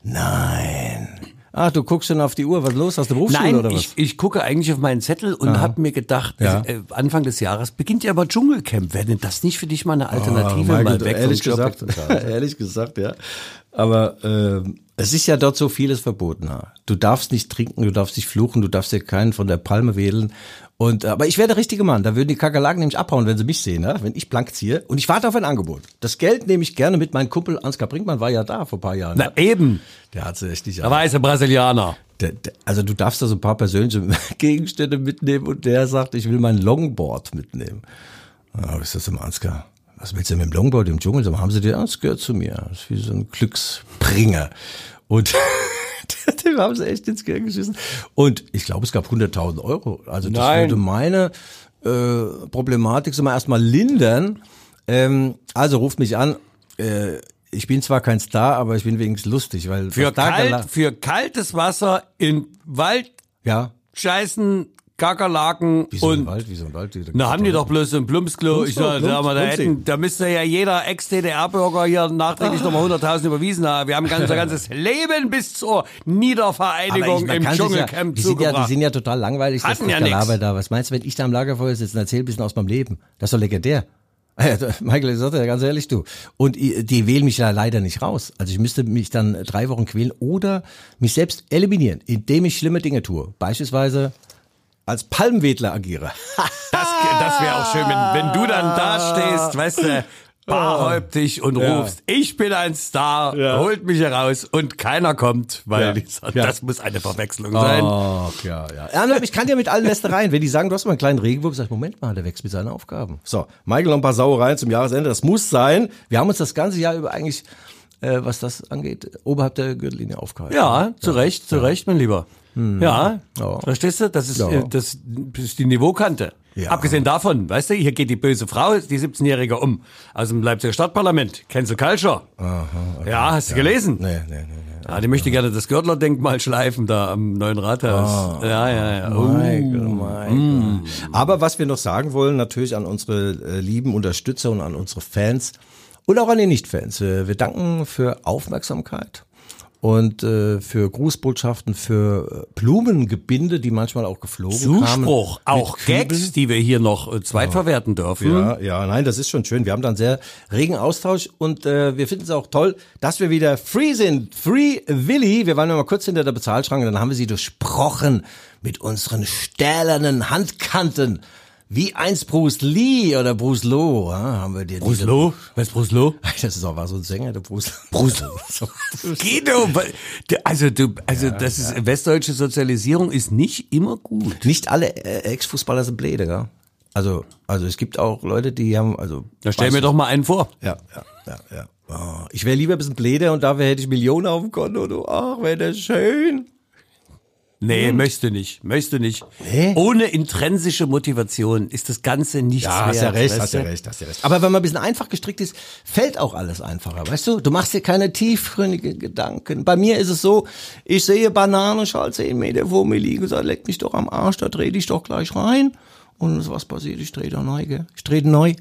Nein. Ach, du guckst schon auf die Uhr. Was ist los? Hast du Berufsschule Nein, oder was? ich, ich gucke eigentlich auf meinen Zettel und habe mir gedacht, Ja. äh, Anfang des Jahres beginnt ja aber Dschungelcamp. Wäre denn das nicht für dich mal eine Alternative, Oh, mal weg ehrlich vom Job? gesagt, ehrlich gesagt, ja. Aber ähm, es ist ja dort so vieles verboten. Du darfst nicht trinken, du darfst nicht fluchen, du darfst dir keinen von der Palme wedeln. Und aber ich wäre der richtige Mann. Da würden die Kakerlaken nämlich abhauen, wenn sie mich sehen, ja? wenn ich blank ziehe. Und ich warte auf ein Angebot. Das Geld nehme ich gerne mit. Mein Kumpel Ansgar Brinkmann war ja da vor ein paar Jahren. Na ja? eben, Der hat sie echt nicht. da war er Brasilianer. Der, der, also du darfst da so ein paar persönliche Gegenstände mitnehmen und der sagt, ich will mein Longboard mitnehmen. Ah, was ist das im Ansgar? Was willst du mit dem Longboard im Dschungel? Sag mal, haben sie dir, das gehört zu mir. Das ist wie so ein Glücksbringer. Und dem haben sie echt ins Gehirn geschissen. Und ich glaube, es gab 100.000 Euro. Also das Nein. würde meine äh, Problematik so mal erstmal lindern. Ähm, also ruft mich an. Äh, ich bin zwar kein Star, aber ich bin wenigstens lustig, weil Für, kalt, für kaltes Wasser in Wald ja, scheißen, Kakerlaken Wie so und Wald, wie so ein Wald. Na, haben die doch bloß ein Plumpsklo. Ich sag, sag mal, da, hätten, da müsste ja jeder Ex-DDR-Bürger hier nachträglich nochmal 100.000 überwiesen haben. Wir haben ganz, unser ganzes Leben bis zur Niedervereinigung man im Dschungelcamp ja, die, sind ja, die sind ja total langweilig, das Hatten ja Gelaber nix. da. Was meinst du, wenn ich da am Lagerfeuer sitze und erzähle ein bisschen aus meinem Leben? Das ist doch legendär. Ja, Michael, ich sagte ja ganz ehrlich, du. Und die wählen mich ja leider nicht raus. Also ich müsste mich dann drei Wochen quälen oder mich selbst eliminieren, indem ich schlimme Dinge tue. Beispielsweise als Palmwedler agiere. Das, das wäre auch schön, wenn, wenn du dann da stehst, weißt du, barhäuptig und rufst, ich bin ein Star, Ja. holt mich heraus und keiner kommt, weil Ja. sagen, Ja. das muss eine Verwechslung sein. Ach, ja, ja. ja ich kann ja mit allen Lästereien. Wenn die sagen, du hast mal einen kleinen Regenwurm, sag ich, Moment mal, der wächst mit seinen Aufgaben. So, Michael, noch ein paar Sauereien zum Jahresende. Das muss sein. Wir haben uns das ganze Jahr über eigentlich, äh, was das angeht, oberhalb der Gürtellinie aufgehalten. Ja, zu Recht, zu Recht, mein Lieber. Ja, Ja. verstehst du? Das ist, Ja. äh, das, das ist die Niveaukante. Ja. Abgesehen davon, weißt du, hier geht die böse Frau, die 17-Jährige um, aus dem Leipziger Stadtparlament. Du Culture? Ja, hast du gelesen? Nee, nee, nee. nee. Ja, die möchte gerne das Gürtler-Denkmal schleifen da am neuen Rathaus. Ja, ja, ja. Oh. Michael, Michael. Aber was wir noch sagen wollen, natürlich an unsere äh, lieben Unterstützer und an unsere Fans und auch an die Nicht-Fans. Wir, danken für Aufmerksamkeit und äh, für Grußbotschaften, für äh, Blumengebinde, die manchmal auch geflogen Zuspruch, kamen. auch. Gags, die wir hier noch äh, zweitverwerten dürfen. Ja, ja, nein, das ist schon schön. Wir haben dann sehr regen Austausch und äh, wir finden es auch toll, dass wir wieder free sind. Free Willy. Wir waren ja mal kurz hinter der Bezahlschranke, dann haben wir sie durchsprochen mit unseren stählernen Handkanten. Wie einst Bruce Lee oder Bruce Loh, ja, haben wir dir Bruce diese- Loh? Wer ist Bruce Loh? Das ist auch war so ein Sänger, der Bruce. Bruce Guido, wa- du- also du, also das ist westdeutsche Sozialisierung ist nicht immer gut. Nicht alle äh, Ex-Fußballer sind Bläde, gell? Also, also es gibt auch Leute, die haben, also. Da stell mir du- doch mal einen vor. Ja, ja, ja, ja. Oh, ich wäre lieber ein bisschen bläder und dafür hätte ich Millionen auf dem Konto. Du, ach, wäre das schön. Nee, möchte nicht, möchte nicht. Nee? Ohne intrinsische Motivation ist das Ganze nichts Ja, wert. hast ja recht, weißt hast ja recht, hast ja recht. Aber wenn man ein bisschen einfach gestrickt ist, fällt auch alles einfacher, weißt du? Du machst dir keine tiefgründigen Gedanken. Bei mir ist es so, ich sehe Bananenschal 10 Meter vor mir liegen und sage, leck mich doch am Arsch, da dreh dich doch gleich rein. Und was passiert? Ich drehe da neu, gell? Ich drehe neu.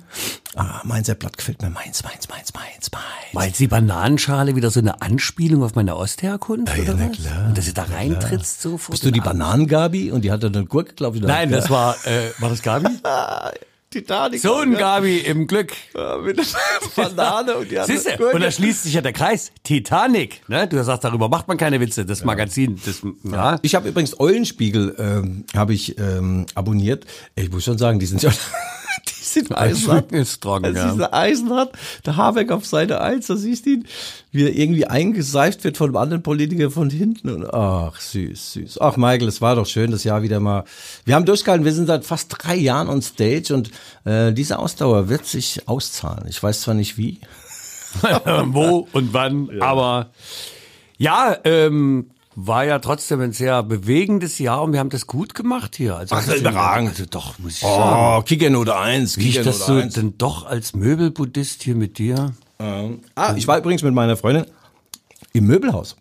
Ah, mein Blatt gefällt mir. Meins, meins, meins, meins, meins. Meinst die Bananenschale wieder so eine Anspielung auf meine Ostherkunft? Ja, oder na was? klar, Und dass du da reintrittst so vor Bist du die? Bananengabi? Und die hatte eine Gurke, glaube ich. Nein, das war, äh, war das Gabi? Titanic. So ein Gabi im Glück. mit der Banane und die hatte Siehst du? Gurke. Und da schließt sich ja der Kreis. Titanic, ne? Du sagst, darüber macht man keine Witze. Das Magazin, das, ja. Ich habe übrigens Eulenspiegel ähm, habe ich ähm, abonniert. Ich muss schon sagen, die sind ja die sind eisenhart. Ist trocken, Das ja. ist eine eisenhart. Der Habeck auf Seite 1, da siehst du ihn, wie er irgendwie eingeseift wird von einem anderen Politiker von hinten. Und ach, süß, süß. Ach, Michael, es war doch schön, das Jahr wieder mal. Wir haben durchgehalten, wir sind seit fast drei Jahren on Stage und äh, diese Ausdauer wird sich auszahlen. Ich weiß zwar nicht wie. Wo und wann, aber ja, ähm, war ja trotzdem ein sehr bewegendes Jahr und wir haben das gut gemacht hier. Also, Ach, überragend. Also doch, muss ich sagen. Oh, Kickernote 1. Wie ich das so Kickernote 1. denn doch als Möbelbuddhist hier mit dir. Ah, ich war übrigens mit meiner Freundin im Möbelhaus.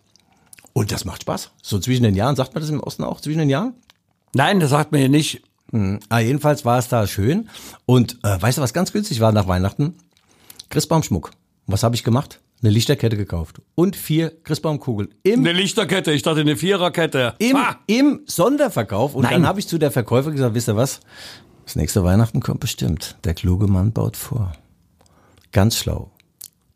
Und das macht Spaß. So zwischen den Jahren, sagt man das im Osten auch, zwischen den Jahren? Nein, das sagt man ja nicht. Ah, jedenfalls war es da schön. Und äh, weißt du, was ganz günstig war nach Weihnachten? Christbaumschmuck. Was habe ich gemacht? Eine Lichterkette gekauft. Und vier Christbaumkugeln. Im, Eine Lichterkette, ich dachte eine Viererkette. im, Ah! im Sonderverkauf. Und Nein. dann habe ich zu der Verkäufer gesagt, wisst ihr was? Das nächste Weihnachten kommt bestimmt. Der kluge Mann baut vor. Ganz schlau.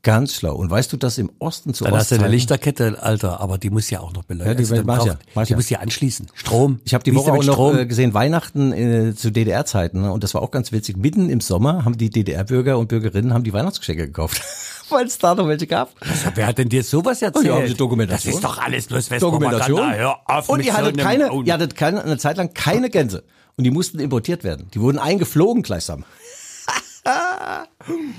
Ganz schlau. Und weißt du, dass im Osten zu Dann hast du eine Ostzeiten- Lichterkette, Alter, aber die muss ja auch noch beleuchtet Ja, die werden. mach ich ja, Braucht- ich Die ja. muss ja anschließen. Strom. Ich habe die Woche auch noch Strom? äh, gesehen, Weihnachten äh, zu DDR-Zeiten. Ne? Und das war auch ganz witzig. Mitten im Sommer haben die DDR-Bürger und Bürgerinnen haben die Weihnachtsgeschenke gekauft. Weil es da noch welche gab. Wer hat denn dir sowas erzählt? Oh, ja, sie Dokumentation. Das ist doch alles bloß Dokumentation. Hör auf Und ihr hattet keine, Oh, ihr hattet keine, eine Zeit lang keine Gänse. Und die mussten importiert werden. Die wurden eingeflogen gleichsam.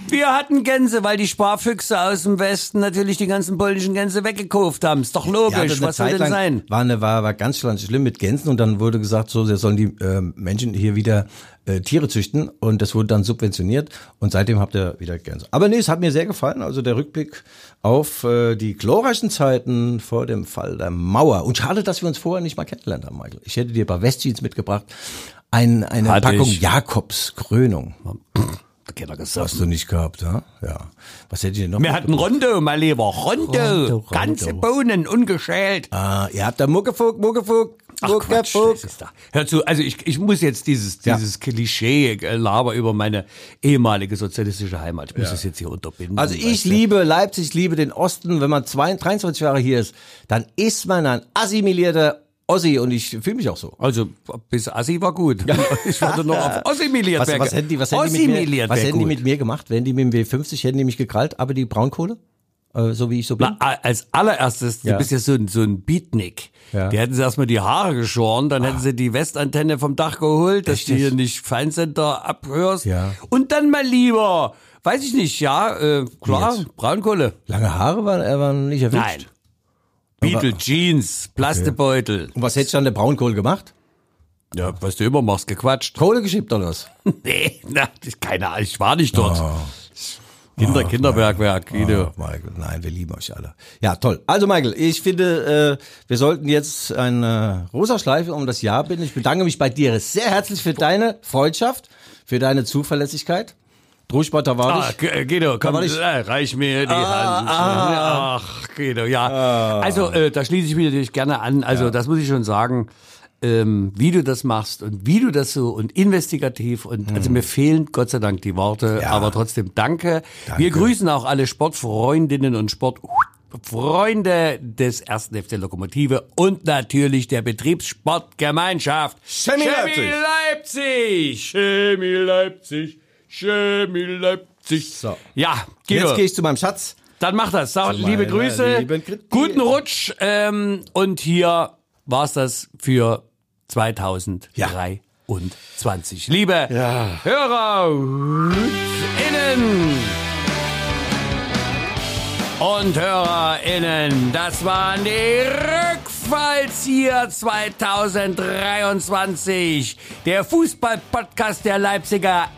Wir hatten Gänse, weil die Sparfüchse aus dem Westen natürlich die ganzen polnischen Gänse weggekauft haben. Ist doch logisch. eine Was soll denn sein? War, eine, war, war ganz schlimm- schlimm mit Gänsen und dann wurde gesagt, so, sie sollen die äh, Menschen hier wieder äh, Tiere züchten und das wurde dann subventioniert und seitdem habt ihr wieder Gänse. Aber nee, es hat mir sehr gefallen, also der Rückblick auf äh, die glorreichen Zeiten vor dem Fall der Mauer. Und schade, dass wir uns vorher nicht mal kennengelernt haben, Michael. Ich hätte dir ein paar Westjeans mitgebracht, ein, eine Hatte Packung ich. Jakobs Krönung. Keiner gesagt. Hast du nicht gehabt, ja? Ja. Was hätte ich denn noch? Wir hatten Rondo, mein Lieber. Rondo. Rondo, Rondo. Ganze Bohnen, ungeschält. Ah, ihr habt da Muckefuck, Muckefuck. Ach, Quatsch, da. Hör zu, also ich, ich muss jetzt dieses, Ja. dieses Klischee-Laber über meine ehemalige sozialistische Heimat, ich muss das jetzt hier unterbinden. Also ich liebe Leipzig, ich liebe den Osten. Wenn man zwei, 23 Jahre hier ist, dann ist man ein assimilierter Ossi und ich fühle mich auch so. Also bis Assi war gut. Ich wollte noch auf assimiliert Was, werden. was hätten die, was hätten die, mit, mir, was hätten die mit mir gemacht? Wenn die mit dem W50 hätten die mich gekrallt, aber die Braunkohle? Äh, so wie ich so bin? Na, als allererstes, du Ja. bist ja so ein, so ein Beatnik. Ja. Die hätten sie erstmal die Haare geschoren, dann hätten sie die Westantenne vom Dach geholt, dass du Richtig. hier nicht Feinsender abhörst. Ja. Und dann mal lieber, weiß ich nicht, ja, äh, klar? Braunkohle. Lange Haare waren, äh, waren nicht erwischt? Nein. Beetle Jeans, Plastebeutel. Und was hätte ich dann der Braunkohle gemacht? Ja, was du immer machst, gequatscht. Kohle geschippt oder was? Nee, na, ich- keine Ahnung, ich war nicht dort. Kinder, Kinderbergwerk, Guido. Oh, Michael, nein, wir lieben euch alle. Ja, toll. Also Michael, ich finde, äh, wir sollten jetzt eine rosa Schleife um das Jahr binden. Ich bedanke mich bei dir sehr herzlich für deine Freundschaft, für deine Zuverlässigkeit. Druschbot, da war Ah, ich. G- äh, Guido, komm, ich- äh, reich mir die Ah, Hand. ah. Ach, Guido, ja. Also, äh, da schließe ich mich natürlich gerne an. Also, das muss ich schon sagen, ähm, wie du das machst und wie du das so und investigativ und also mir fehlen Gott sei Dank die Worte, Ja. aber trotzdem danke. Wir grüßen auch alle Sportfreundinnen und Sportfreunde des ersten FC Lokomotive und natürlich der Betriebssportgemeinschaft Chemie Leipzig. Leipzig. Chemie Leipzig. Chemie Leipzig. So. Ja, Guido. Jetzt gehe ich zu meinem Schatz. Dann mach das. Sag, liebe Grüße, guten Rutsch ähm, und hier war's das für 2023. Liebe Hörer innen und HörerInnen, das waren die Rückfallzieher 2023, der Fußball-Podcast der Leipziger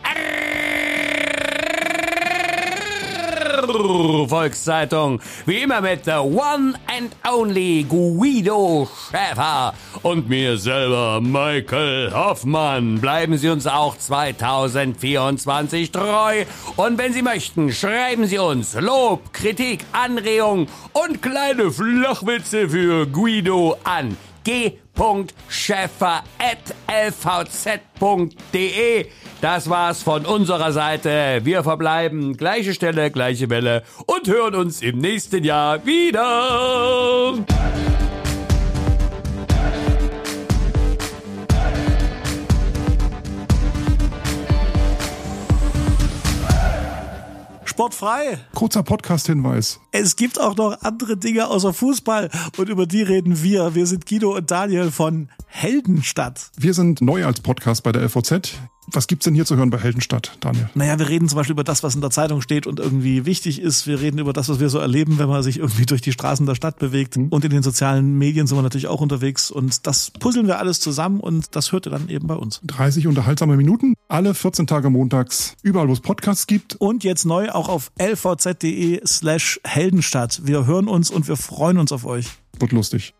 Volkszeitung. Wie immer mit the one and only Guido Schäfer und mir selber Michael Hoffmann. Bleiben Sie uns auch 2024 treu. Und wenn Sie möchten, schreiben Sie uns Lob, Kritik, Anregung und kleine Flachwitze für Guido an g.schäfer.lvz.de. Das war's von unserer Seite. Wir verbleiben gleiche Stelle, gleiche Welle und hören uns im nächsten Jahr wieder. Sportfrei. Kurzer Podcast-Hinweis. Es gibt auch noch andere Dinge außer Fußball und über die reden wir. Wir sind Guido und Daniel von Heldenstadt. Wir sind neu als Podcast bei der LVZ. Was gibt's denn hier zu hören bei Heldenstadt, Daniel? Naja, wir reden zum Beispiel über das, was in der Zeitung steht und irgendwie wichtig ist. Wir reden über das, was wir so erleben, wenn man sich irgendwie durch die Straßen der Stadt bewegt. Und in den sozialen Medien sind wir natürlich auch unterwegs. Und das puzzeln wir alles zusammen und das hört ihr dann eben bei uns. 30 unterhaltsame Minuten, alle 14 Tage montags, überall wo es Podcasts gibt. Und jetzt neu auch auf lvz.de slash Heldenstadt. Wir hören uns und wir freuen uns auf euch. Wird lustig.